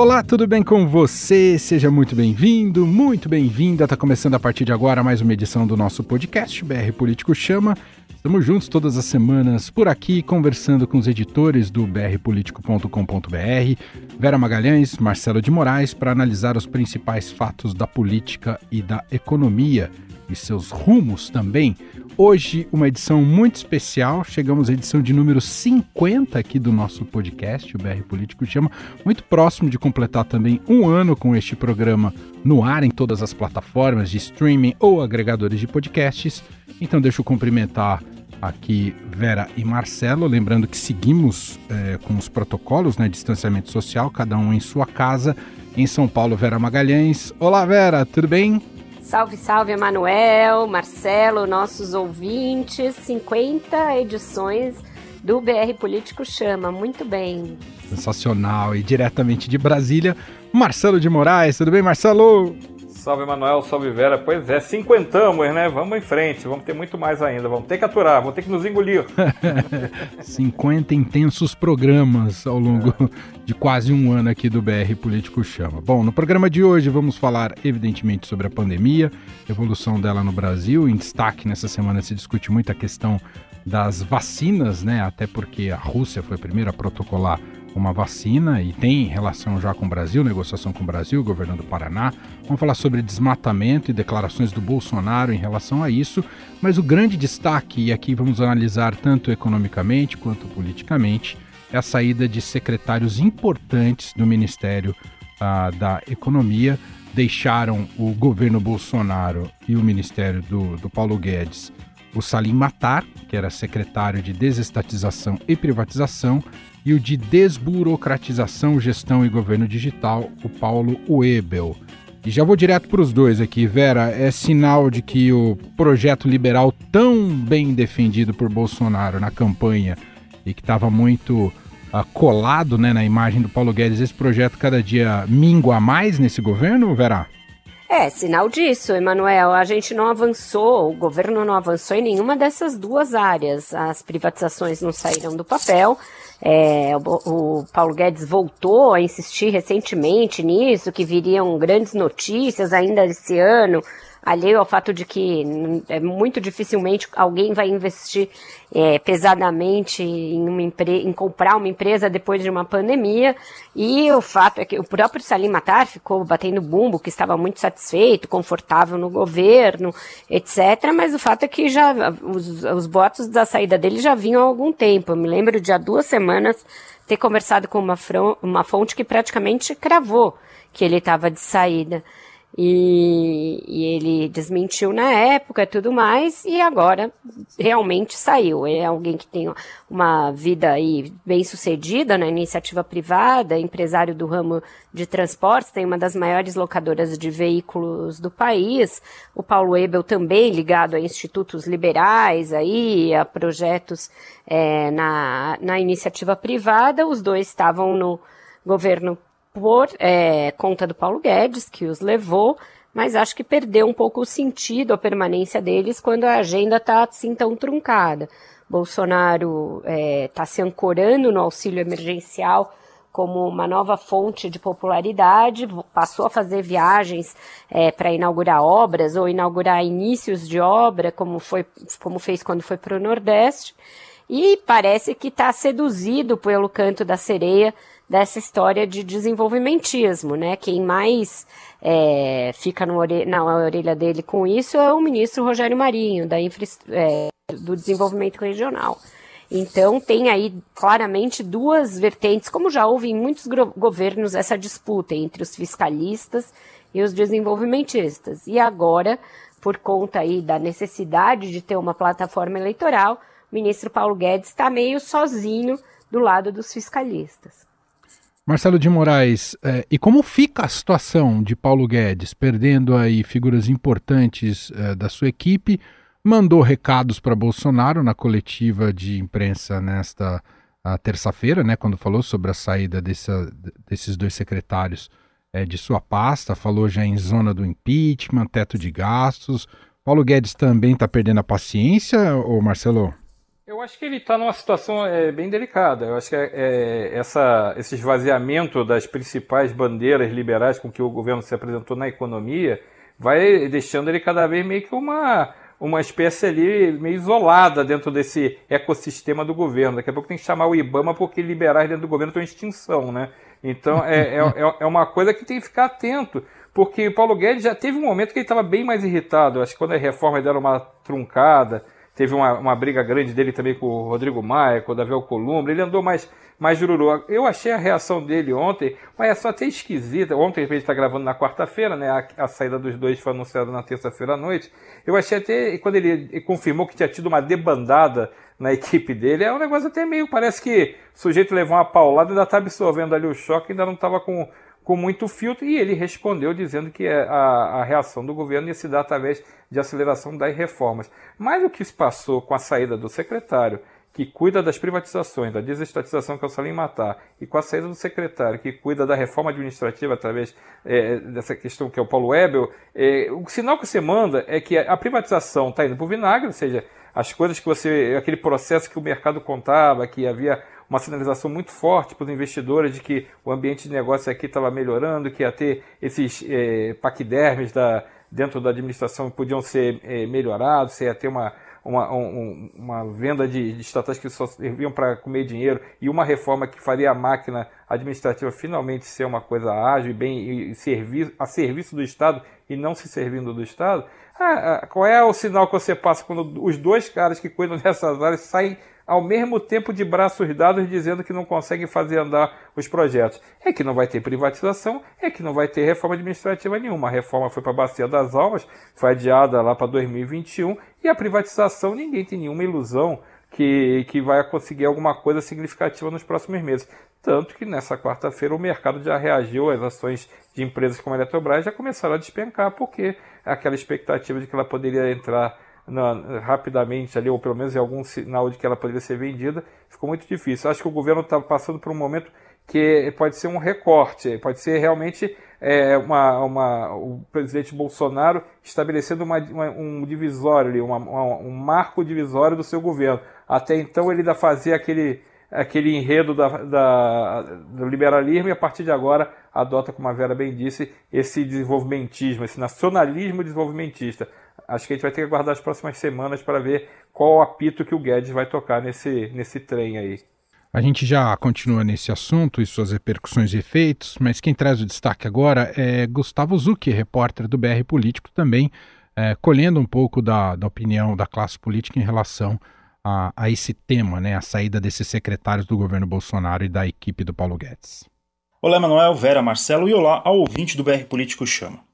Olá, tudo bem com você? Seja muito bem-vindo, muito bem-vinda. Está começando a partir de agora mais uma edição do nosso podcast BR Político Chama. Estamos juntos todas as semanas por aqui, conversando com os editores do brpolitico.com.br, Vera Magalhães, Marcelo de Moraes, para analisar os principais fatos da política e da economia e seus rumos também. Hoje, uma edição muito especial. Chegamos à edição de número 50 aqui do nosso podcast, o BR Político Chama. Muito próximo de completar também um ano com este programa no ar em todas as plataformas de streaming ou agregadores de podcasts. Então, deixa eu cumprimentar aqui Vera e Marcelo. Lembrando que seguimos é, com os protocolos, né? Distanciamento social, cada um em sua casa. Em São Paulo, Vera Magalhães. Olá, Vera, tudo bem? Salve, salve, Emanuel, Marcelo, nossos ouvintes. 50 edições do BR Político Chama. Muito bem. Sensacional. E diretamente de Brasília, Marcelo de Moraes. Tudo bem, Marcelo? Salve Manuel, salve Vera. Pois é, cinquentamos, né? Vamos em frente, vamos ter muito mais ainda. Vamos ter que aturar, vamos ter que nos engolir. 50 intensos programas ao longo é. de quase um ano aqui do BR Político Chama. Bom, no programa de hoje vamos falar, evidentemente, sobre a pandemia, evolução dela no Brasil. Em destaque nessa semana se discute muito a questão das vacinas, né? Até porque a Rússia foi a primeira a protocolar uma vacina e tem relação já com o Brasil, negociação com o Brasil, governo do Paraná. Vamos falar sobre desmatamento e declarações do Bolsonaro em relação a isso, mas o grande destaque, e aqui vamos analisar tanto economicamente quanto politicamente, é a saída de secretários importantes do Ministério ah, da Economia. Deixaram o governo Bolsonaro e o Ministério do, do Paulo Guedes o Salim Matar, que era secretário de Desestatização e Privatização, e o de Desburocratização, Gestão e Governo Digital, o Paulo Webel. E já vou direto para os dois aqui, Vera. É sinal de que o projeto liberal, tão bem defendido por Bolsonaro na campanha e que estava muito uh, colado né, na imagem do Paulo Guedes, esse projeto cada dia mingua mais nesse governo, Vera? É, sinal disso, Emanuel. A gente não avançou, o governo não avançou em nenhuma dessas duas áreas. As privatizações não saíram do papel. É, o, o, Paulo Guedes voltou a insistir recentemente nisso, que viriam grandes notícias ainda esse ano alheio ao fato de que é muito dificilmente alguém vai investir é, pesadamente em, uma em comprar uma empresa depois de uma pandemia, e o fato é que o próprio Salim Matar ficou batendo bumbo, que estava muito satisfeito, confortável no governo, etc., mas o fato é que já os, os boatos da saída dele já vinham há algum tempo. Eu me lembro de há duas semanas ter conversado com uma, uma fonte que praticamente cravou que ele estava de saída. E, e, ele desmentiu na época e tudo mais, e agora realmente saiu. É alguém que tem uma vida aí bem sucedida na iniciativa privada, empresário do ramo de transportes, tem uma das maiores locadoras de veículos do país. O Paulo Ebel também ligado a institutos liberais aí, a projetos é, na, na iniciativa privada. Os dois estavam no governo por é, conta do Paulo Guedes, que os levou, mas acho que perdeu um pouco o sentido a permanência deles quando a agenda está assim tão truncada. Bolsonaro está é, tá se ancorando no auxílio emergencial como uma nova fonte de popularidade, passou a fazer viagens é, para inaugurar obras ou inaugurar inícios de obra, como, foi, como fez quando foi para o Nordeste, e parece que está seduzido pelo canto da sereia dessa história de desenvolvimentismo, né? Quem mais é, fica na orelha dele com isso é o ministro Rogério Marinho, da infra, é, do desenvolvimento regional. Então tem aí claramente duas vertentes, como já houve em muitos governos essa disputa entre os fiscalistas e os desenvolvimentistas. E agora, por conta aí da necessidade de ter uma plataforma eleitoral, o ministro Paulo Guedes está meio sozinho do lado dos fiscalistas. Marcelo de Moraes, é, e como fica a situação de Paulo Guedes, perdendo aí figuras importantes é, da sua equipe, mandou recados para Bolsonaro na coletiva de imprensa nesta terça-feira, né, quando falou sobre a saída desses dois secretários é, de sua pasta, falou já em zona do impeachment, teto de gastos. Paulo Guedes também está perdendo a paciência, ou Marcelo? Eu acho que ele está numa situação é, bem delicada. Eu acho que é, é, essa, esse esvaziamento das principais bandeiras liberais com que o governo se apresentou na economia vai deixando ele cada vez meio que uma, uma espécie ali meio isolada dentro desse ecossistema do governo. Daqui a pouco tem que chamar o IBAMA porque liberais dentro do governo estão em extinção, né? Então é, é, é, é uma coisa que tem que ficar atento, porque Paulo Guedes já teve um momento que ele estava bem mais irritado. Acho que quando a reforma deram uma truncada, teve uma, uma briga grande dele também com o Rodrigo Maia, com o Davi Alcolumbre, ele andou mais, mais jururu. Eu achei a reação dele ontem, mas é só até esquisita. Ontem a gente está gravando na quarta-feira, né? A, a, saída dos dois foi anunciada na terça-feira à noite. Eu achei até, quando ele, confirmou que tinha tido uma debandada na equipe dele, é um negócio até meio, parece que o sujeito levou uma paulada, ainda está absorvendo ali o choque, ainda não estava com com muito filtro, e ele respondeu dizendo que a, a reação do governo ia se dar através de aceleração das reformas. Mas o que se passou com a saída do secretário que cuida das privatizações, da desestatização, que é o Salim Matar, e com a saída do secretário que cuida da reforma administrativa através é, dessa questão que é o Paulo Webel, é, o sinal que você manda é que a privatização está indo para o vinagre, ou seja, as coisas que você. aquele processo que o mercado contava, que havia uma sinalização muito forte para os investidores de que o ambiente de negócio aqui estava melhorando, que ia ter esses é, paquidermes da, dentro da administração podiam ser é, melhorados, você ia ter uma, uma, um, uma venda de, de estatais que só serviam para comer dinheiro e uma reforma que faria a máquina administrativa finalmente ser uma coisa ágil e bem e a serviço do Estado e não se servindo do Estado. Ah, ah, qual é o sinal que você passa quando os dois caras que cuidam dessas áreas saem ao mesmo tempo de braços dados dizendo que não conseguem fazer andar os projetos. É que não vai ter privatização, é que não vai ter reforma administrativa nenhuma. A reforma foi para a Bacia das Almas, foi adiada lá para 2021, e a privatização ninguém tem nenhuma ilusão que, que vai conseguir alguma coisa significativa nos próximos meses. Tanto que nessa quarta-feira o mercado já reagiu às ações de empresas como a Eletrobras já começaram a despencar, porque aquela expectativa de que ela poderia entrar na, rapidamente ali, ou pelo menos em algum sinal de que ela poderia ser vendida, ficou muito difícil. Acho que o governo está passando por um momento que pode ser um recorte, pode ser realmente é, uma, uma, o presidente Bolsonaro estabelecendo uma, uma, um divisório, uma, um marco divisório do seu governo. Até então ele ainda fazia aquele, aquele enredo da, da, do liberalismo e a partir de agora adota, como a Vera bem disse, esse desenvolvimentismo, esse nacionalismo desenvolvimentista acho que a gente vai ter que aguardar as próximas semanas para ver qual o apito que o Guedes vai tocar nesse, nesse trem aí. A gente já continua nesse assunto e suas repercussões e efeitos, mas quem traz o destaque agora é Gustavo Zucchi, repórter do BR Político, também é, colhendo um pouco da, da opinião da classe política em relação a, a esse tema, né, a saída desses secretários do governo Bolsonaro e da equipe do Paulo Guedes. Olá, Manuel, Vera, Marcelo e olá ao ouvinte do BR Político Chama.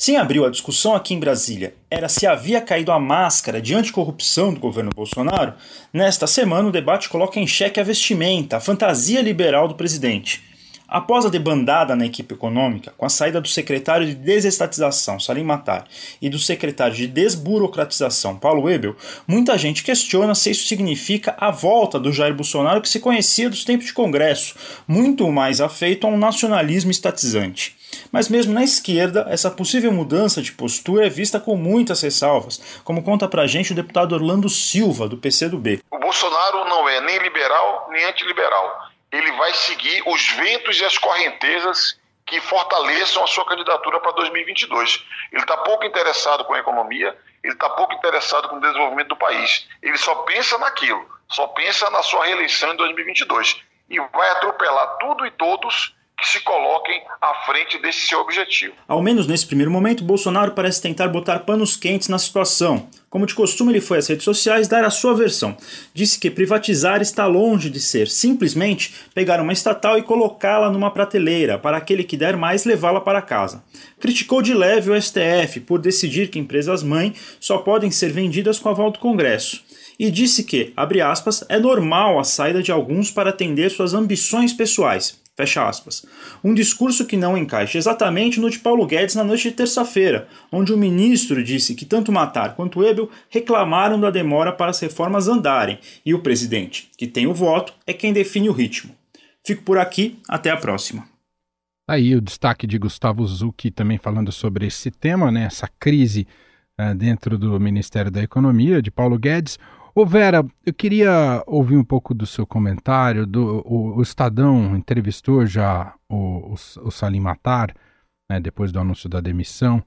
Sim, abriu a discussão aqui em Brasília era se havia caído a máscara de anticorrupção do governo Bolsonaro, nesta semana o debate coloca em xeque a vestimenta, a fantasia liberal do presidente. Após a debandada na equipe econômica, com a saída do secretário de desestatização, Salim Matar, e do secretário de desburocratização, Paulo Webel, muita gente questiona se isso significa a volta do Jair Bolsonaro que se conhecia dos tempos de Congresso, muito mais afeito a um nacionalismo estatizante. Mas mesmo na esquerda, essa possível mudança de postura é vista com muitas ressalvas, como conta pra gente o deputado Orlando Silva, do PCdoB. O Bolsonaro não é nem liberal nem antiliberal. Ele vai seguir os ventos e as correntezas que fortaleçam a sua candidatura para 2022. Ele está pouco interessado com a economia, ele está pouco interessado com o desenvolvimento do país. Ele só pensa naquilo, só pensa na sua reeleição em 2022. E vai atropelar tudo e todos que se coloquem à frente desse seu objetivo. Ao menos nesse primeiro momento, Bolsonaro parece tentar botar panos quentes na situação. Como de costume, ele foi às redes sociais dar a sua versão. Disse que privatizar está longe de ser simplesmente pegar uma estatal e colocá-la numa prateleira, para aquele que der mais levá-la para casa. Criticou de leve o STF por decidir que empresas mãe só podem ser vendidas com aval do Congresso e disse que, abre aspas, é normal a saída de alguns para atender suas ambições pessoais. Fecha aspas. Um discurso que não encaixa exatamente no de Paulo Guedes na noite de terça-feira, onde o ministro disse que tanto Matar quanto Ebel reclamaram da demora para as reformas andarem e o presidente, que tem o voto, é quem define o ritmo. Fico por aqui, até a próxima. Aí o destaque de Gustavo Zucchi também falando sobre esse tema, né, essa crise uh, dentro do Ministério da Economia, de Paulo Guedes. Ô Vera, eu queria ouvir um pouco do seu comentário. Do, o, o Estadão entrevistou já o, o, o Salim Matar, né, depois do anúncio da demissão,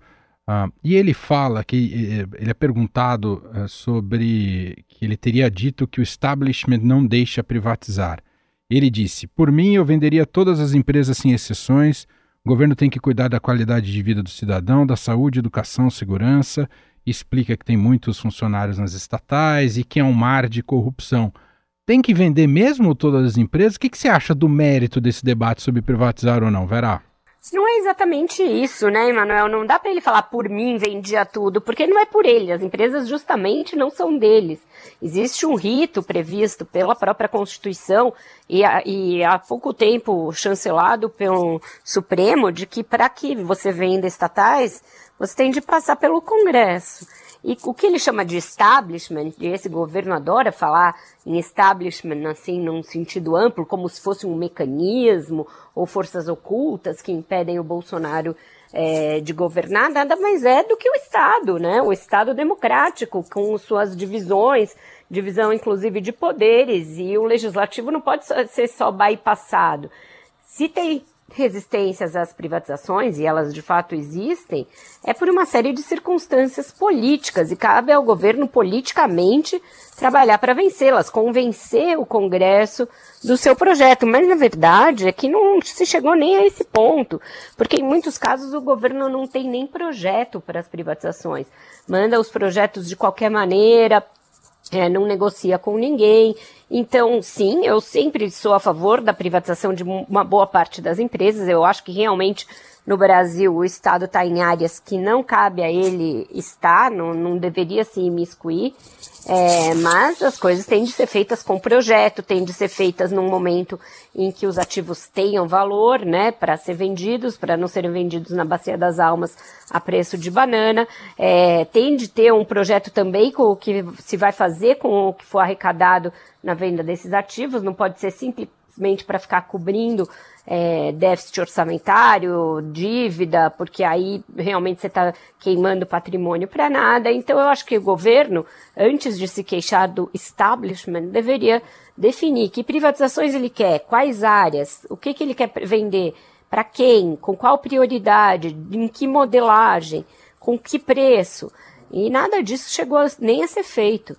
uh, e ele fala que ele é perguntado uh, sobre que ele teria dito que o establishment não deixa privatizar. Ele disse: Por mim, eu venderia todas as empresas sem exceções. O governo tem que cuidar da qualidade de vida do cidadão, da saúde, educação, segurança explica que tem muitos funcionários nas estatais e que é um mar de corrupção. Tem que vender mesmo todas as empresas? O que, que você acha do mérito desse debate sobre privatizar ou não, Verá? Não é exatamente isso, né, Emanuel? Não dá para ele falar por mim vendia tudo, porque não é por ele. As empresas justamente não são deles. Existe um rito previsto pela própria Constituição e, e há pouco tempo chancelado pelo Supremo de que para que você venda estatais, você tem de passar pelo Congresso. E o que ele chama de establishment, e esse governo adora falar em establishment assim num sentido amplo, como se fosse um mecanismo ou forças ocultas que impedem o Bolsonaro é, de governar, nada mais é do que o Estado, né? O Estado democrático, com suas divisões, divisão inclusive de poderes, e o legislativo não pode ser só bypassado. Se tem resistências às privatizações, e elas de fato existem, é por uma série de circunstâncias políticas e cabe ao governo politicamente trabalhar para vencê-las, convencer o Congresso do seu projeto. Mas na verdade é que não se chegou nem a esse ponto, porque em muitos casos o governo não tem nem projeto para as privatizações. Manda os projetos de qualquer maneira, é, não negocia com ninguém. Então, sim, eu sempre sou a favor da privatização de uma boa parte das empresas. Eu acho que realmente no Brasil o Estado está em áreas que não cabe a ele estar, não, não deveria se imiscuir. É, mas as coisas têm de ser feitas com projeto, têm de ser feitas num momento em que os ativos tenham valor, né, para ser vendidos, para não serem vendidos na bacia das almas a preço de banana. É, tem de ter um projeto também com o que se vai fazer com o que for arrecadado na venda desses ativos, não pode ser simplesmente para ficar cobrindo é, déficit orçamentário, dívida, porque aí realmente você está queimando patrimônio para nada. Então eu acho que o governo, antes de se queixar do establishment, deveria definir que privatizações ele quer, quais áreas, o que, que ele quer vender, para quem, com qual prioridade, em que modelagem, com que preço. E nada disso chegou nem a ser feito.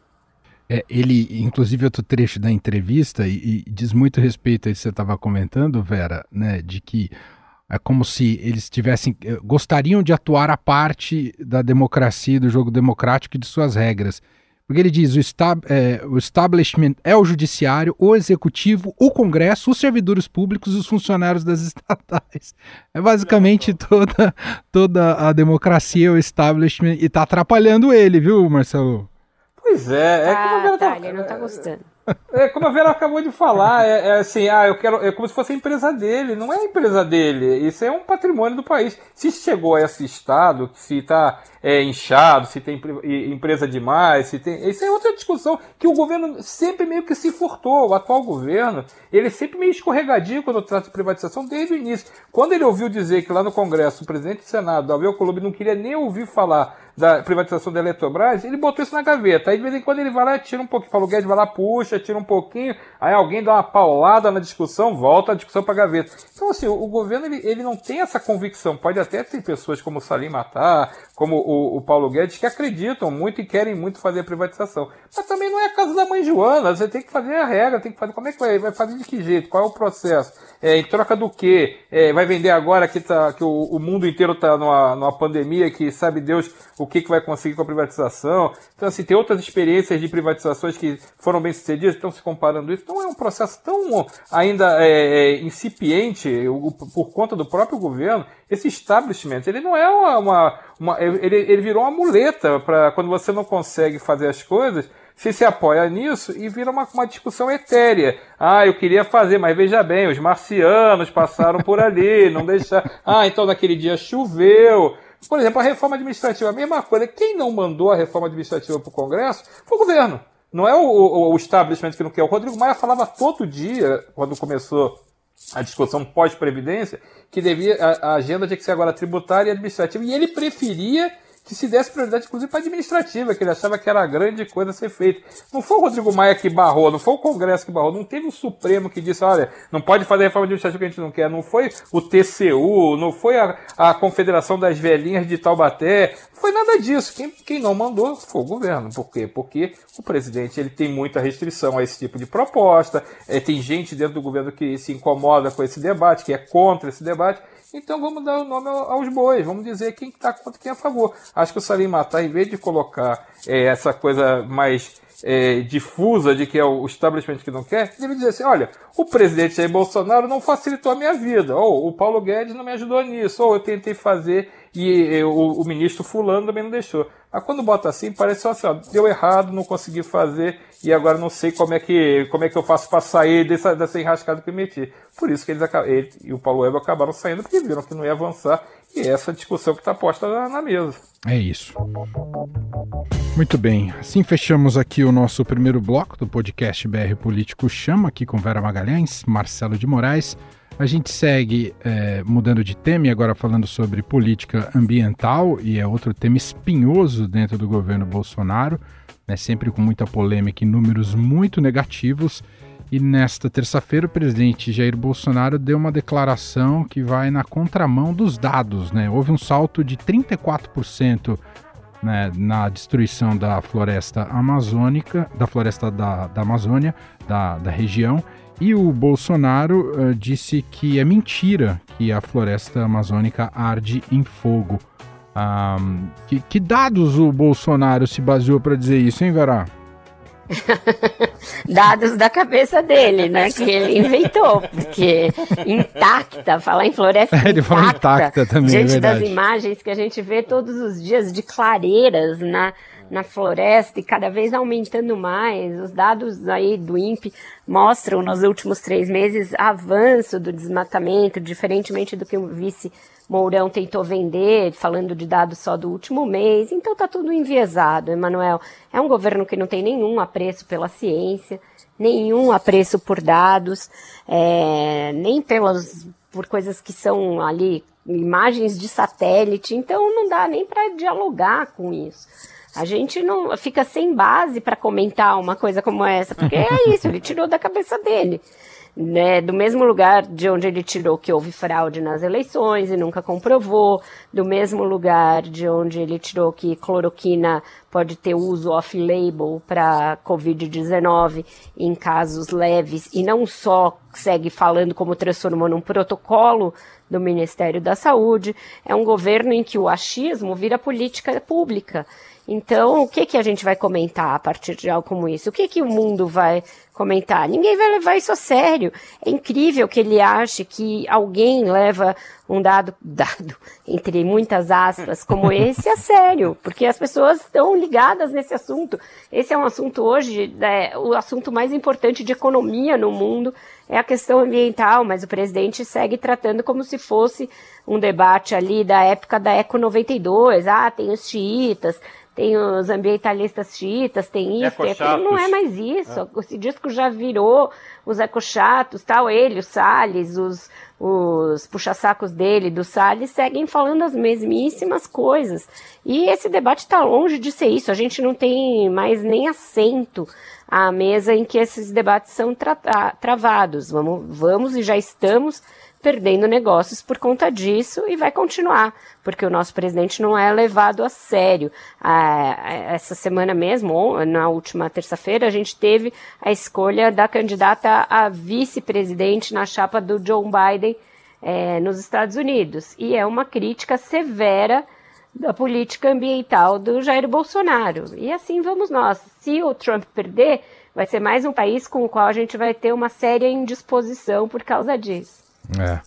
É, ele, inclusive, outro trecho da entrevista, e, e diz muito respeito a isso que você estava comentando, Vera, né, de que é como se eles tivessem eh, gostariam de atuar a parte da democracia, do jogo democrático e de suas regras. Porque ele diz: o, estab é, o establishment é o judiciário, o executivo, o Congresso, os servidores públicos e os funcionários das estatais. É basicamente toda, toda a democracia, o establishment, e está atrapalhando ele, viu, Marcelo? Pois é, é como a Vera tá, ele não tá gostando. É como a Vera acabou de falar, é, é, assim, ah, eu quero. É como se fosse a empresa dele. Não é a empresa dele. Isso é um patrimônio do país. Se chegou a esse estado, se está é, inchado, se tem empresa demais, se tem. Isso é outra discussão que o governo sempre meio que se furtou. O atual governo, ele sempre meio escorregadio quando trata de privatização desde o início. Quando ele ouviu dizer que lá no Congresso o presidente do Senado, Alveu Columbi, não queria nem ouvir falar da privatização da Eletrobras, ele botou isso na gaveta. Aí de vez em quando ele vai lá, tira um pouquinho, Paulo Guedes vai lá, puxa, tira um pouquinho, aí alguém dá uma paulada na discussão, volta a discussão para gaveta. Então, assim, o, o, governo ele, ele não tem essa convicção. Pode até ter pessoas como o Salim Matar, como o, o, Paulo Guedes, que acreditam muito e querem muito fazer a privatização. Mas também não é a casa da mãe Joana, você tem que fazer a regra, tem que fazer. Como é que vai? Vai fazer de que jeito? Qual é o processo? É, em troca do quê? É, vai vender agora que, tá, que o, o mundo inteiro está numa, numa pandemia, que sabe Deus o que, que vai conseguir com a privatização. Então, assim, tem outras experiências de privatizações que foram bem sucedidas, estão se comparando isso. Então, é um processo tão ainda é, é, incipiente por conta do próprio governo. Esse establishment, ele não é uma. uma, uma ele, ele virou uma muleta para quando você não consegue fazer as coisas se se apoia nisso e vira uma, uma discussão etérea. Ah, eu queria fazer, mas veja bem, os marcianos passaram por ali, não deixar. Ah, então naquele dia choveu. Por exemplo, a reforma administrativa, a mesma coisa. Quem não mandou a reforma administrativa para o Congresso foi o governo. Não é o, o, o establishment que não quer. O Rodrigo Maia falava todo dia, quando começou a discussão pós-previdência, que devia a, a, agenda tinha que ser agora tributária e administrativa. E ele preferia que se desse prioridade, inclusive, para administrativa, que ele achava que era a grande coisa a ser feita. Não foi o Rodrigo Maia que barrou, não foi o Congresso que barrou, não teve o Supremo que disse, olha, não pode fazer reforma administrativa que a gente não quer, não foi o TCU, não foi a, a Confederação das Velhinhas de Taubaté, foi nada disso. Quem, quem não mandou foi o governo. Por quê? Porque o presidente ele tem muita restrição a esse tipo de proposta, é, tem gente dentro do governo que se incomoda com esse debate, que é contra esse debate, então vamos dar o nome aos bois, vamos dizer quem está contra quem é a favor. Acho que o Salim Matar, em vez de colocar é, essa coisa mais é, difusa de que é o establishment que não quer, deve dizer assim: olha, o presidente Jair Bolsonaro não facilitou a minha vida, ou o Paulo Guedes não me ajudou nisso, ou eu tentei fazer e o, o, ministro fulano também não deixou. Mas quando bota assim, parece assim, ó, deu errado, não consegui fazer e agora não sei como é que, como é que eu faço para sair dessa, dessa enrascada que eu meti. Por isso que eles ele e o Paulo Web acabaram saindo, porque viram que não ia avançar e é essa discussão que está posta na, na mesa. É isso. Muito bem, assim fechamos aqui o nosso primeiro bloco do podcast BR Político Chama, aqui com Vera Magalhães, Marcelo de Moraes. A gente segue é, mudando de tema e agora falando sobre política ambiental, e é outro tema espinhoso dentro do governo Bolsonaro, né, sempre com muita polêmica e números muito negativos. E nesta terça-feira, o presidente Jair Bolsonaro deu uma declaração que vai na contramão dos dados. Né? Houve um salto de 34% né, na destruição da floresta amazônica, da floresta da, da Amazônia, da, da região, e o Bolsonaro uh, disse que é mentira que a floresta amazônica arde em fogo. Um, que, que, dados o Bolsonaro se baseou para dizer isso, hein, Vera? dados da cabeça dele, né? Que ele inventou, porque intacta, falar em floresta é, ele intacta, intacta também, diante é das imagens que a gente vê todos os dias de clareiras na, na floresta e cada vez aumentando mais. Os dados aí do INPE mostram nos últimos três meses avanço do desmatamento, diferentemente do que o vice Mourão tentou vender, falando de dados só do último mês. Então tá tudo enviesado, Emanuel. É um governo que não tem nenhum apreço pela ciência, nenhum apreço por dados, é, nem pelas por coisas que são ali imagens de satélite. Então não dá nem para dialogar com isso. A gente não fica sem base para comentar uma coisa como essa, porque é isso, ele tirou da cabeça dele. Né, do mesmo lugar de onde ele tirou que houve fraude nas eleições e nunca comprovou, do mesmo lugar de onde ele tirou que cloroquina pode ter uso off-label para Covid-19 em casos leves e não só segue falando como transformou num protocolo do Ministério da Saúde. É um governo em que o achismo vira política pública. Então, o que, que a gente vai comentar a partir de algo como isso? O que, que o mundo vai comentar? Ninguém vai levar isso a sério. É incrível que ele ache que alguém leva um dado, dado entre muitas aspas, como esse a sério, porque as pessoas estão ligadas nesse assunto. Esse é um assunto hoje, é, o assunto mais importante de economia no mundo é a questão ambiental, mas o presidente segue tratando como se fosse um debate ali da época da Eco 92. Ah, tem os xiitas, tem os ambientalistas xiitas, tem isso, tem aquilo, não é mais isso. É. Esse disco já virou os ecochatos, tal, ele, o Salles, os, os puxa-sacos dele, do Salles, seguem falando as mesmíssimas coisas. E esse debate está longe de ser isso, a gente não tem mais nem assento à mesa em que esses debates são tra travados. Vamos, vamos e já estamos perdendo negócios por conta disso e vai continuar, porque o nosso presidente não é levado a sério. Ah, essa semana mesmo, na última terça-feira, a gente teve a escolha da candidata a vice-presidente na chapa do Joe Biden é, nos Estados Unidos. E é uma crítica severa da política ambiental do Jair Bolsonaro. E assim vamos nós. Se o Trump perder, vai ser mais um país com o qual a gente vai ter uma séria indisposição por causa disso. É.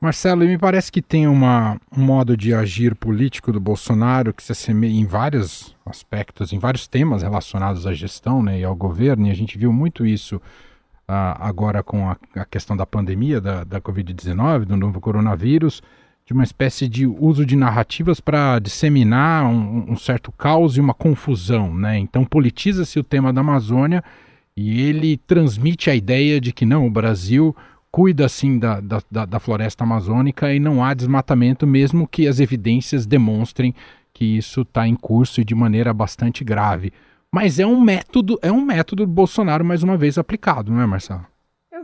Marcelo, me parece que tem uma, um modo de agir político do Bolsonaro que se assemelha em vários aspectos, em vários temas relacionados à gestão né, e ao governo, e a gente viu muito isso uh, agora com a, a, questão da pandemia, da, da Covid-19, do novo coronavírus, de uma espécie de uso de narrativas para disseminar um, um, certo caos e uma confusão. Né? Então, politiza-se o tema da Amazônia e ele transmite a ideia de que não, o Brasil cuida assim da, da, da, floresta amazônica e não há desmatamento, mesmo que as evidências demonstrem que isso está em curso e de maneira bastante grave. Mas é um método, é um método do Bolsonaro mais uma vez aplicado, não é, Marcelo?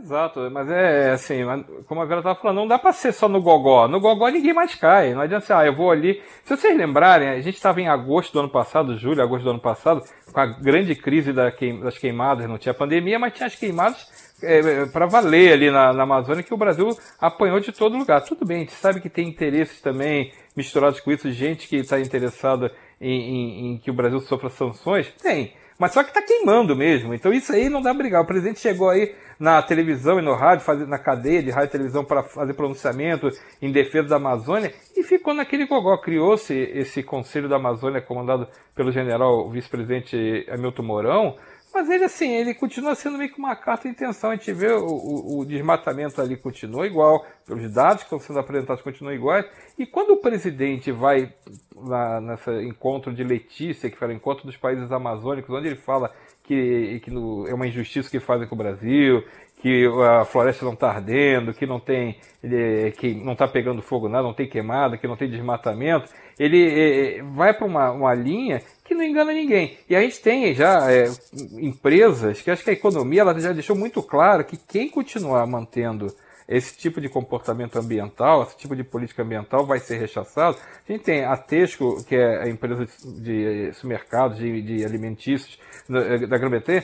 Exato, mas é assim, como a Vera estava falando, não dá para ser só no gogó. No gogó ninguém mais cai. Não adianta ser, ah, eu vou ali. Se vocês lembrarem, a gente estava em agosto do ano passado, julho, agosto do ano passado, com a grande crise das queimadas, não tinha pandemia, mas tinha as queimadas é, para valer ali na, na, Amazônia que o Brasil apanhou de todo lugar. Tudo bem, a gente sabe que tem interesses também misturados com isso, gente que está interessada em, em, em que o Brasil sofra sanções. Tem. Mas só que está queimando mesmo. Então isso aí não dá brigar. O presidente chegou aí na televisão e no rádio, fazer, na cadeia de rádio e televisão para fazer pronunciamento em defesa da Amazônia e ficou naquele gogó. Criou-se esse Conselho da Amazônia comandado pelo general vice-presidente Hamilton Mourão, mas ele, assim, ele continua sendo meio que uma carta de intenção. A gente vê o, o, o desmatamento ali continua igual, pelos dados que estão sendo apresentados continuam iguais. E quando o presidente vai lá nesse encontro de Letícia, que foi o encontro dos países amazônicos, onde ele fala que, que no, é uma injustiça que fazem com o Brasil, que a floresta não está ardendo, que não tem que não está pegando fogo nada, não tem queimada, que não tem desmatamento, ele é, vai para uma, uma linha que não engana ninguém. E a gente tem já é, empresas que acho que a economia ela já deixou muito claro que quem continuar mantendo esse tipo de comportamento ambiental, esse tipo de política ambiental vai ser rechaçado. A gente tem a Tesco, que é a empresa de supermercados, de, de alimentícios da Grã-Bretanha,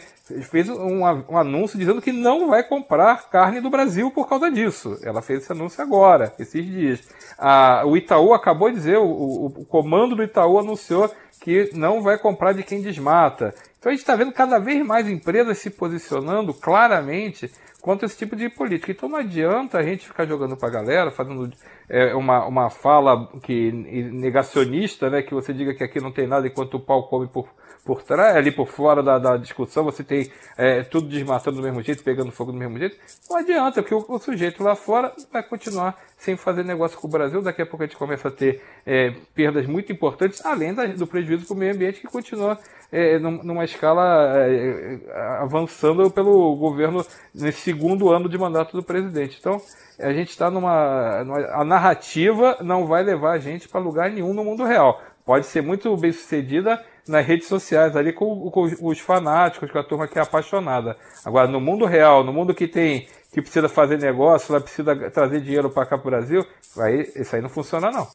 fez um, um, anúncio dizendo que não vai comprar carne do Brasil por causa disso. Ela fez esse anúncio agora, esses dias. A, o Itaú acabou de dizer, o, o, o comando do Itaú anunciou que não vai comprar de quem desmata. Então a gente está vendo cada vez mais empresas se posicionando claramente contra esse tipo de política. Então não adianta a gente ficar jogando para a galera, fazendo é, uma, uma fala que negacionista, né, que você diga que aqui não tem nada enquanto o pau come por, por trás, ali por fora da, da discussão, você tem é, tudo desmatando do mesmo jeito, pegando fogo do mesmo jeito. Não adianta, porque o, o, sujeito lá fora vai continuar sem fazer negócio com o Brasil. Daqui a pouco a gente começa a ter é, perdas muito importantes, além da, do prejuízo para o meio ambiente que continua é, numa escala é, avançando pelo governo nesse segundo ano de mandato do presidente. Então, a gente está numa, numa, A narrativa não vai levar a gente para lugar nenhum no mundo real. Pode ser muito bem sucedida nas redes sociais ali com, com, os fanáticos, com a turma que é apaixonada. Agora, no mundo real, no mundo que tem que precisa fazer negócio, ela precisa trazer dinheiro para cá para o Brasil, aí, isso aí não funciona não.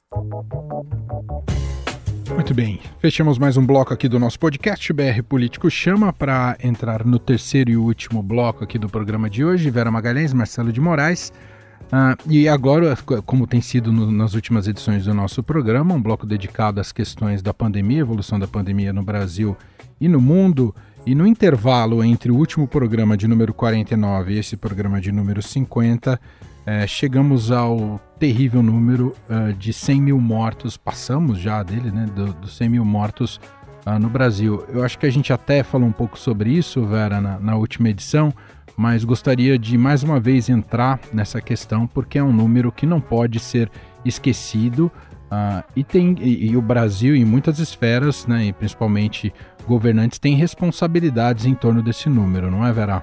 Muito bem, fechamos mais um bloco aqui do nosso podcast BR Político Chama para entrar no terceiro e último bloco aqui do programa de hoje. Vera Magalhães, Marcelo de Moraes. Uh, e agora, como tem sido no, nas últimas edições do nosso programa, um bloco dedicado às questões da pandemia, evolução da pandemia no Brasil e no mundo. E no intervalo entre o último programa de número 49 e esse programa de número 50, é, chegamos ao terrível número uh, de 100 mil mortos, passamos já dele, né, dos do 100 mil mortos uh, no Brasil. Eu acho que a gente até falou um pouco sobre isso, Vera, na, na, última edição, mas gostaria de mais uma vez entrar nessa questão, porque é um número que não pode ser esquecido. Uh, e, tem, e, e, o Brasil, em muitas esferas, né, e principalmente governantes, têm responsabilidades em torno desse número, não é, Vera?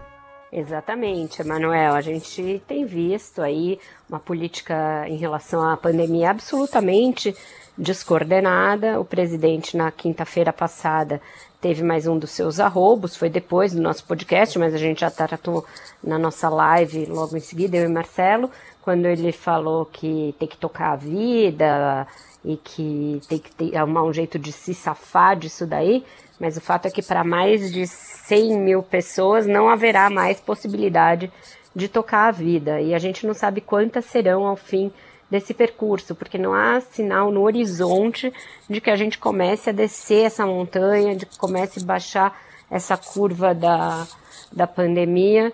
Exatamente, Emanuel. A gente tem visto aí uma política em relação à pandemia absolutamente descoordenada. O presidente, na quinta-feira passada, teve mais um dos seus arrobos, foi depois do nosso podcast, mas a gente já tratou na nossa live logo em seguida, eu e Marcelo, quando ele falou que tem que tocar a vida e que tem que ter, arrumar um jeito de se safar disso daí. Mas o fato é que para mais de 100 mil pessoas não haverá mais possibilidade de tocar a vida. E a gente não sabe quantas serão ao fim desse percurso, porque não há sinal no horizonte de que a gente comece a descer essa montanha, de que comece a baixar essa curva da, da pandemia.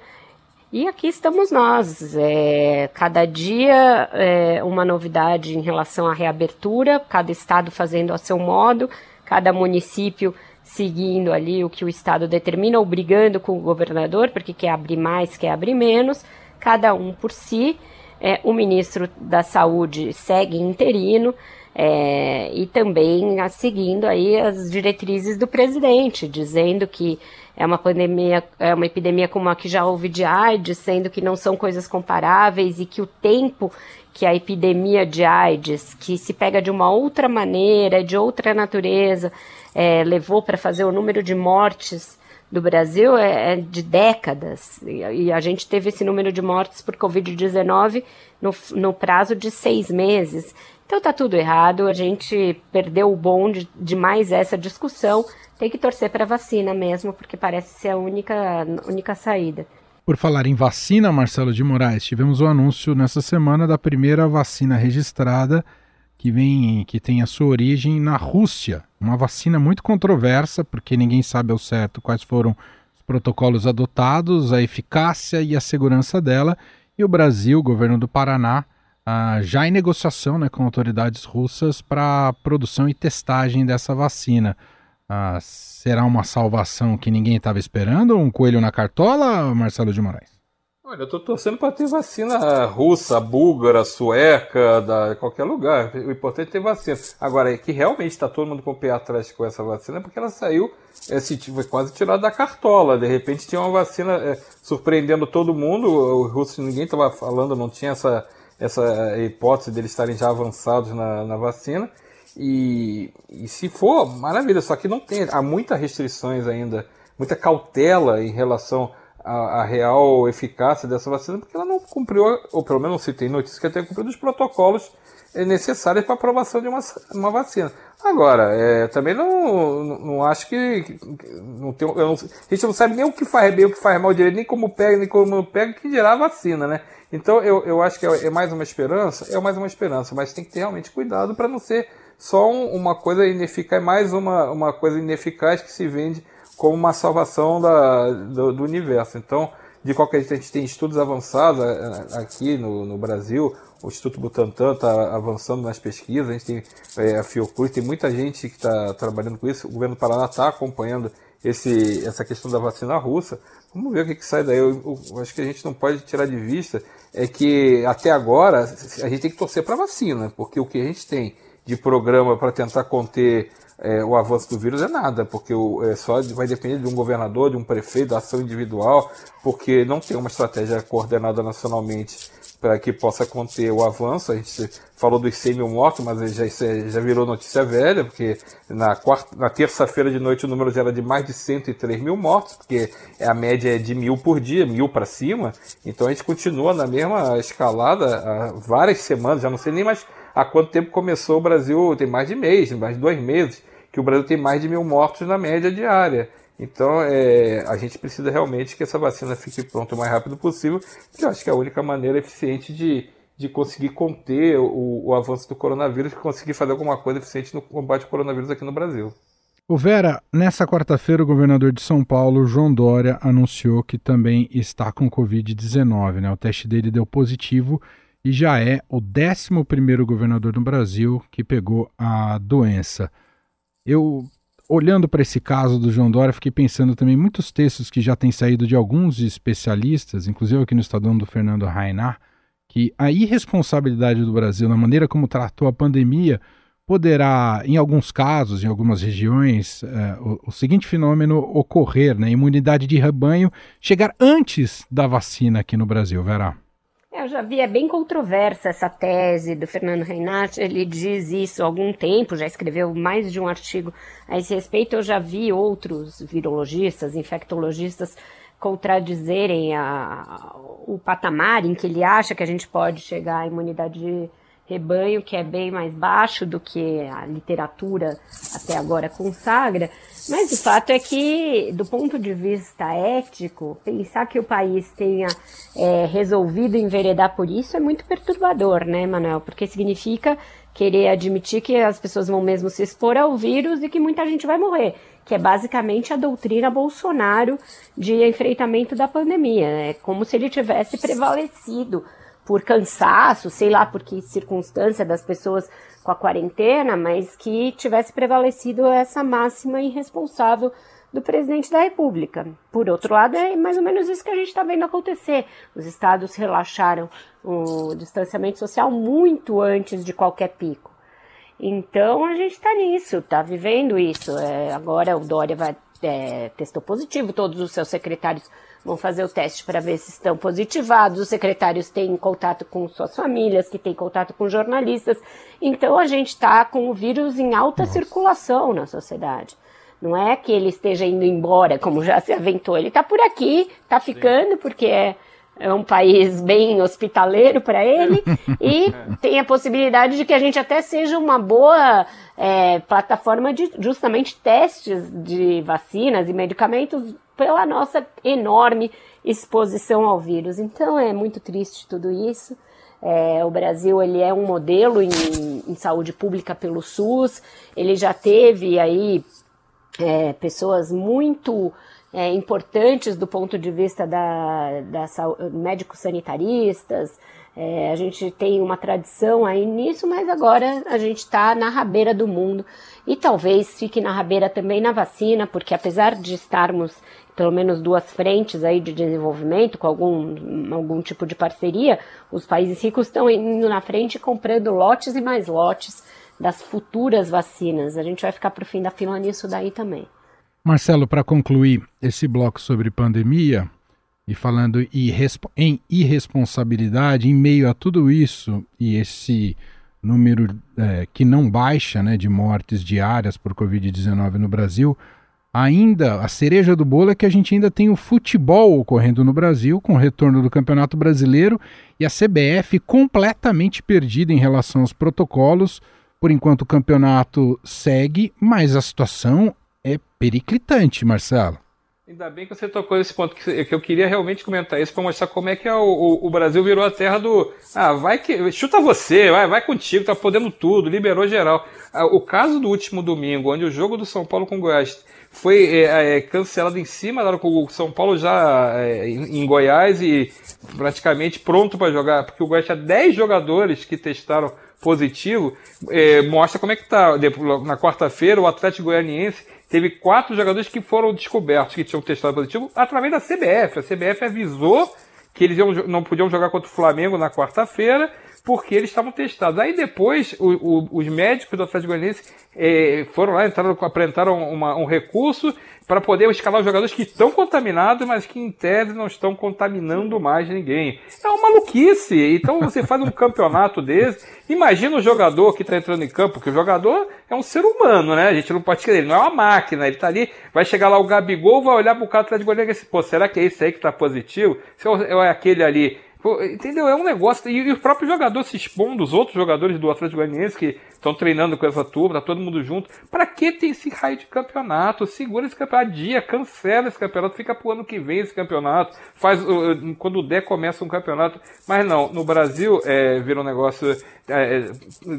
E aqui estamos nós. É, cada dia é, uma novidade em relação à reabertura, cada estado fazendo a seu modo, cada município seguindo ali o que o Estado determina, ou brigando com o governador, porque quer abrir mais, quer abrir menos, cada um por si. É, o ministro da Saúde segue interino. é, e também seguindo aí as diretrizes do presidente, dizendo que é uma pandemia, é uma epidemia como a que já houve de AIDS, sendo que não são coisas comparáveis e que o tempo que a epidemia de AIDS, que se pega de uma outra maneira, de outra natureza, é, levou para fazer o número de mortes do Brasil é, é de décadas. E, a gente teve esse número de mortes por Covid-19 no, no prazo de seis meses. Então tá tudo errado, a gente perdeu o bonde de mais essa discussão. Tem que torcer para a vacina mesmo, porque parece ser a única, única saída. Por falar em vacina, Marcelo de Moraes, tivemos o um anúncio nessa semana da primeira vacina registrada que vem que tem a sua origem na Rússia. Uma vacina muito controversa, porque ninguém sabe ao certo quais foram os protocolos adotados, a eficácia e a segurança dela. E o Brasil, o governo do Paraná, ah, já em negociação né, com autoridades russas para produção e testagem dessa vacina. Ah, será uma salvação que ninguém estava esperando? Um coelho na cartola, Marcelo de Moraes? Olha, eu tô torcendo para ter vacina russa, búlgara, sueca, da qualquer lugar. O importante é ter vacina. Agora, é que realmente está todo mundo com o pé atrás com essa vacina, porque ela saiu, é, se, foi quase tirada da cartola. De repente tinha uma vacina é, surpreendendo todo mundo. Os russos, ninguém estava falando, não tinha essa, essa hipótese deles estarem já avançados na, na vacina. E, e se for, maravilha, só que não tem, há muitas restrições ainda, muita cautela em relação a, a, real eficácia dessa vacina, porque ela não cumpriu, ou pelo menos se tem notícia que tenha cumprido os protocolos necessários para aprovação de uma, uma vacina. Agora, é, também não, não, não, acho que. Não tem, não, a gente não sabe nem o que faz bem, o que faz mal direito, nem como pega, nem como não pega, que dirá a vacina, né? Então eu, eu acho que é, é mais uma esperança, é mais uma esperança, mas tem que ter realmente cuidado para não ser só um, uma coisa ineficaz, mais uma, uma coisa ineficaz que se vende como uma salvação da, do, do, universo. Então, de qualquer jeito, a gente tem estudos avançados é, é, aqui no, no Brasil, o Instituto Butantan está avançando nas pesquisas, a gente tem é, a Fiocruz, tem muita gente que está trabalhando com isso, o governo do Paraná está acompanhando esse, essa questão da vacina russa. Vamos ver o que, que sai daí. Eu, eu, acho que a gente não pode tirar de vista é que até agora a gente tem que torcer para a vacina, porque o que a gente tem de programa para tentar conter é, o avanço do vírus é nada, porque o, é, só vai depender de um governador, de um prefeito, da ação individual, porque não tem uma estratégia coordenada nacionalmente para que possa conter o avanço. A gente falou dos 100 mil mortos, mas já, é, já virou notícia velha, porque na, quarta, na terça-feira de noite o número já era de mais de 103 mil mortos, porque a média é de mil por dia, mil para cima. Então a gente continua na mesma escalada há várias semanas, já não sei nem mais há quanto tempo começou o Brasil, tem mais de mês, mais de dois meses, que o Brasil tem mais de mil mortos na média diária. Então, é, a gente precisa realmente que essa vacina fique pronta o mais rápido possível, que eu acho que é a única maneira eficiente de, de conseguir conter o, o avanço do coronavírus conseguir fazer alguma coisa eficiente no combate ao coronavírus aqui no Brasil. O Vera, nessa quarta-feira, o governador de São Paulo, João Dória, anunciou que também está com Covid-19. Né? O teste dele deu positivo e já é o 11 governador no Brasil que pegou a doença. Eu, olhando para esse caso do João Dória, fiquei pensando também muitos textos que já têm saído de alguns especialistas, inclusive aqui no Estadão do Fernando Rainar, que a irresponsabilidade do Brasil na maneira como tratou a pandemia poderá, em alguns casos, em algumas regiões, é, o, o, seguinte fenômeno ocorrer, né? Imunidade de rebanho chegar antes da vacina aqui no Brasil, Verá. É, eu já vi, é bem controversa essa tese do Fernando Reinhardt, ele diz isso há algum tempo, já escreveu mais de um artigo a esse respeito, eu já vi outros virologistas, infectologistas contradizerem a, o patamar em que ele acha que a gente pode chegar à imunidade rebanho, que é bem mais baixo do que a literatura até agora consagra, mas o fato é que, do ponto de vista ético, pensar que o país tenha é, resolvido enveredar por isso é muito perturbador, né, Manuel? Porque significa querer admitir que as pessoas vão mesmo se expor ao vírus e que muita gente vai morrer, que é basicamente a doutrina Bolsonaro de enfrentamento da pandemia. É como se ele tivesse prevalecido por cansaço, sei lá por que circunstância das pessoas com a quarentena, mas que tivesse prevalecido essa máxima irresponsável do presidente da República. Por outro lado, é mais ou menos isso que a gente está vendo acontecer. Os estados relaxaram o distanciamento social muito antes de qualquer pico. Então a gente está nisso, está vivendo isso. É, agora o Dória vai, é, testou positivo, todos os seus secretários vão fazer o teste para ver se estão positivados. Os secretários têm contato com suas famílias, que têm contato com jornalistas. Então a gente está com o vírus em alta Nossa. circulação na sociedade. Não é que ele esteja indo embora, como já se aventou. Ele está por aqui, está ficando, porque é é um país bem hospitaleiro para ele e tem a possibilidade de que a gente até seja uma boa é, plataforma de justamente testes de vacinas e medicamentos pela nossa enorme exposição ao vírus. Então é muito triste tudo isso. É, o Brasil ele é um modelo em, em, saúde pública pelo SUS. Ele já teve aí é, pessoas muito é, importantes do ponto de vista da, da médicos sanitaristas. É, a gente tem uma tradição aí nisso, mas agora a gente está na rabeira do mundo e talvez fique na rabeira também na vacina, porque apesar de estarmos pelo menos duas frentes aí de desenvolvimento com algum, algum tipo de parceria, os países ricos estão indo na frente comprando lotes e mais lotes das futuras vacinas. A gente vai ficar para o fim da fila nisso daí também. Marcelo, para concluir esse bloco sobre pandemia e falando em irresponsabilidade, em meio a tudo isso e esse número é, que não baixa né, de mortes diárias por Covid-19 no Brasil, ainda a cereja do bolo é que a gente ainda tem o futebol ocorrendo no Brasil, com o retorno do Campeonato Brasileiro e a CBF completamente perdida em relação aos protocolos. Por enquanto o campeonato segue, mas a situação é periclitante, Marcelo. Ainda bem que você tocou nesse ponto, que, eu queria realmente comentar isso para mostrar como é que é o, o, o, Brasil virou a terra do. Ah, vai que. Chuta você, vai, vai contigo, tá podendo tudo, liberou geral. Ah, o caso do último domingo, onde o jogo do São Paulo com o Goiás foi é, é, cancelado em cima, da hora o São Paulo já é, em, em Goiás e praticamente pronto para jogar, porque o Goiás tinha 10 jogadores que testaram positivo, é, mostra como é que tá. Na quarta-feira, o Atlético Goianiense teve quatro jogadores que foram descobertos que tinham testado positivo através da CBF. A CBF avisou que eles iam, não podiam jogar contra o Flamengo na quarta-feira porque eles estavam testados. Aí depois o, o, os médicos do Atlético Goianiense é, foram lá, entraram, apresentaram uma, um recurso para poder escalar os jogadores que estão contaminados, mas que em tese não estão contaminando mais ninguém. É uma maluquice. Então você faz um campeonato desse, imagina o jogador que está entrando em campo, que o jogador é um ser humano, né? A gente não pode querer, ele não é uma máquina, ele está ali, vai chegar lá o Gabigol, vai olhar para o cara atrás de goleiro e dizer, pô, será que é esse aí que está positivo? Se é aquele ali entendeu? É um negócio. E, o próprio jogador se expondo, os outros jogadores do Atlético Goianiense que estão treinando com essa turma, tá todo mundo junto. Para que tem esse raio de campeonato? Segura esse campeonato, dia, cancela esse campeonato, fica pro ano que vem esse campeonato. Faz quando der começa um campeonato. Mas não, no Brasil é, vira um negócio. É, é,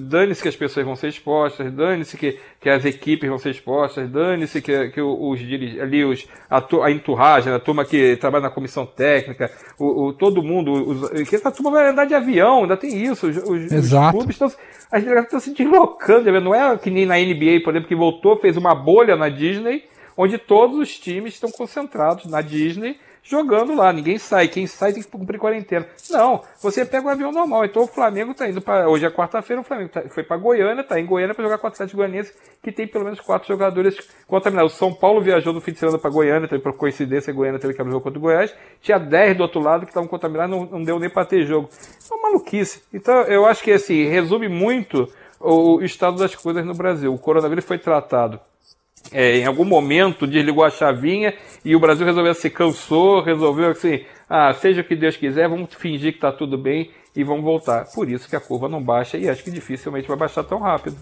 dane-se que as pessoas vão ser expostas, dane-se que, que as equipes vão ser expostas, dane-se que, que os ali os a, a enturragem, a turma que trabalha na comissão técnica, o, o todo mundo, os, que essa turma vai andar de avião, ainda tem isso. Os, os, os clubes estão as delegações estão se deslocando, não é que nem na NBA, por exemplo, que voltou, fez uma bolha na Disney, onde todos os times estão concentrados na Disney jogando lá. Ninguém sai. Quem sai tem que cumprir quarentena. Não, você pega um avião normal. Então o Flamengo está indo para. Hoje é quarta-feira, o Flamengo tá, foi para Goiânia, está em Goiânia para jogar com o Atlético Goianiense, que tem pelo menos quatro jogadores contaminados. O São Paulo viajou no fim de semana para Goiânia, também por coincidência, Goiânia teve que abrir o jogo contra o Goiás. Tinha 10 do outro lado que estavam contaminados, não, não deu nem para ter jogo. É uma maluquice. Então eu acho que assim, resume muito o estado das coisas no Brasil. O coronavírus foi tratado é, em algum momento desligou a chavinha e o Brasil resolveu se cansou, resolveu assim, ah, seja o que Deus quiser, vamos fingir que está tudo bem e vamos voltar. Por isso que a curva não baixa e acho que dificilmente vai baixar tão rápido.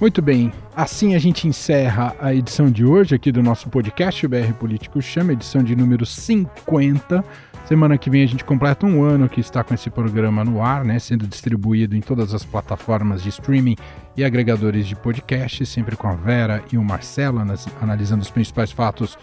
Muito bem, assim a gente encerra a edição de hoje aqui do nosso podcast, o BR Político Chama, edição de número 50. Semana que vem a gente completa um ano que está com esse programa no ar, né, sendo distribuído em todas as plataformas de streaming e agregadores de podcast, sempre com a Vera e o Marcelo analisando os principais fatos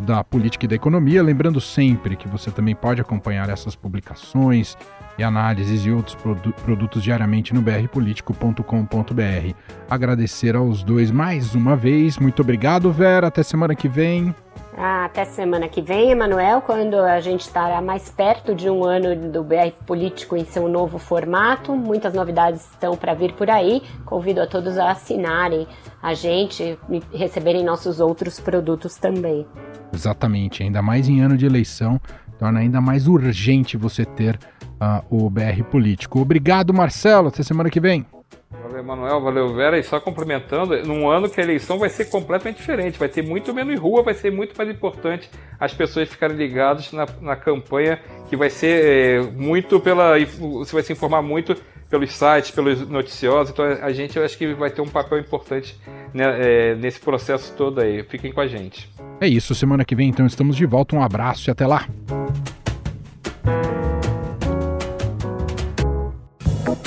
da política e da economia. Lembrando sempre que você também pode acompanhar essas publicações e análises e outros produ produtos diariamente no brpolitico.com.br. Agradecer aos dois mais uma vez. Muito obrigado, Vera. Até semana que vem. Até semana que vem, Emanuel, quando a gente estará mais perto de um ano do BR Político em seu novo formato. Muitas novidades estão para vir por aí. Convido a todos a assinarem a gente e receberem nossos outros produtos também. Exatamente, ainda mais em ano de eleição, torna ainda mais urgente você ter uh, o BR Político. Obrigado, Marcelo. Até semana que vem. Valeu, Manuel, valeu, Vera. E só complementando, num ano que a eleição vai ser completamente diferente, vai ter muito menos rua, vai ser muito mais importante as pessoas ficarem ligadas na, na campanha, que vai ser é, muito pela. Você vai se informar muito pelos sites, pelos noticiosos. Então a gente eu acho que vai ter um papel importante né, é, nesse processo todo aí. Fiquem com a gente. É isso, semana que vem então estamos de volta. Um abraço e até lá.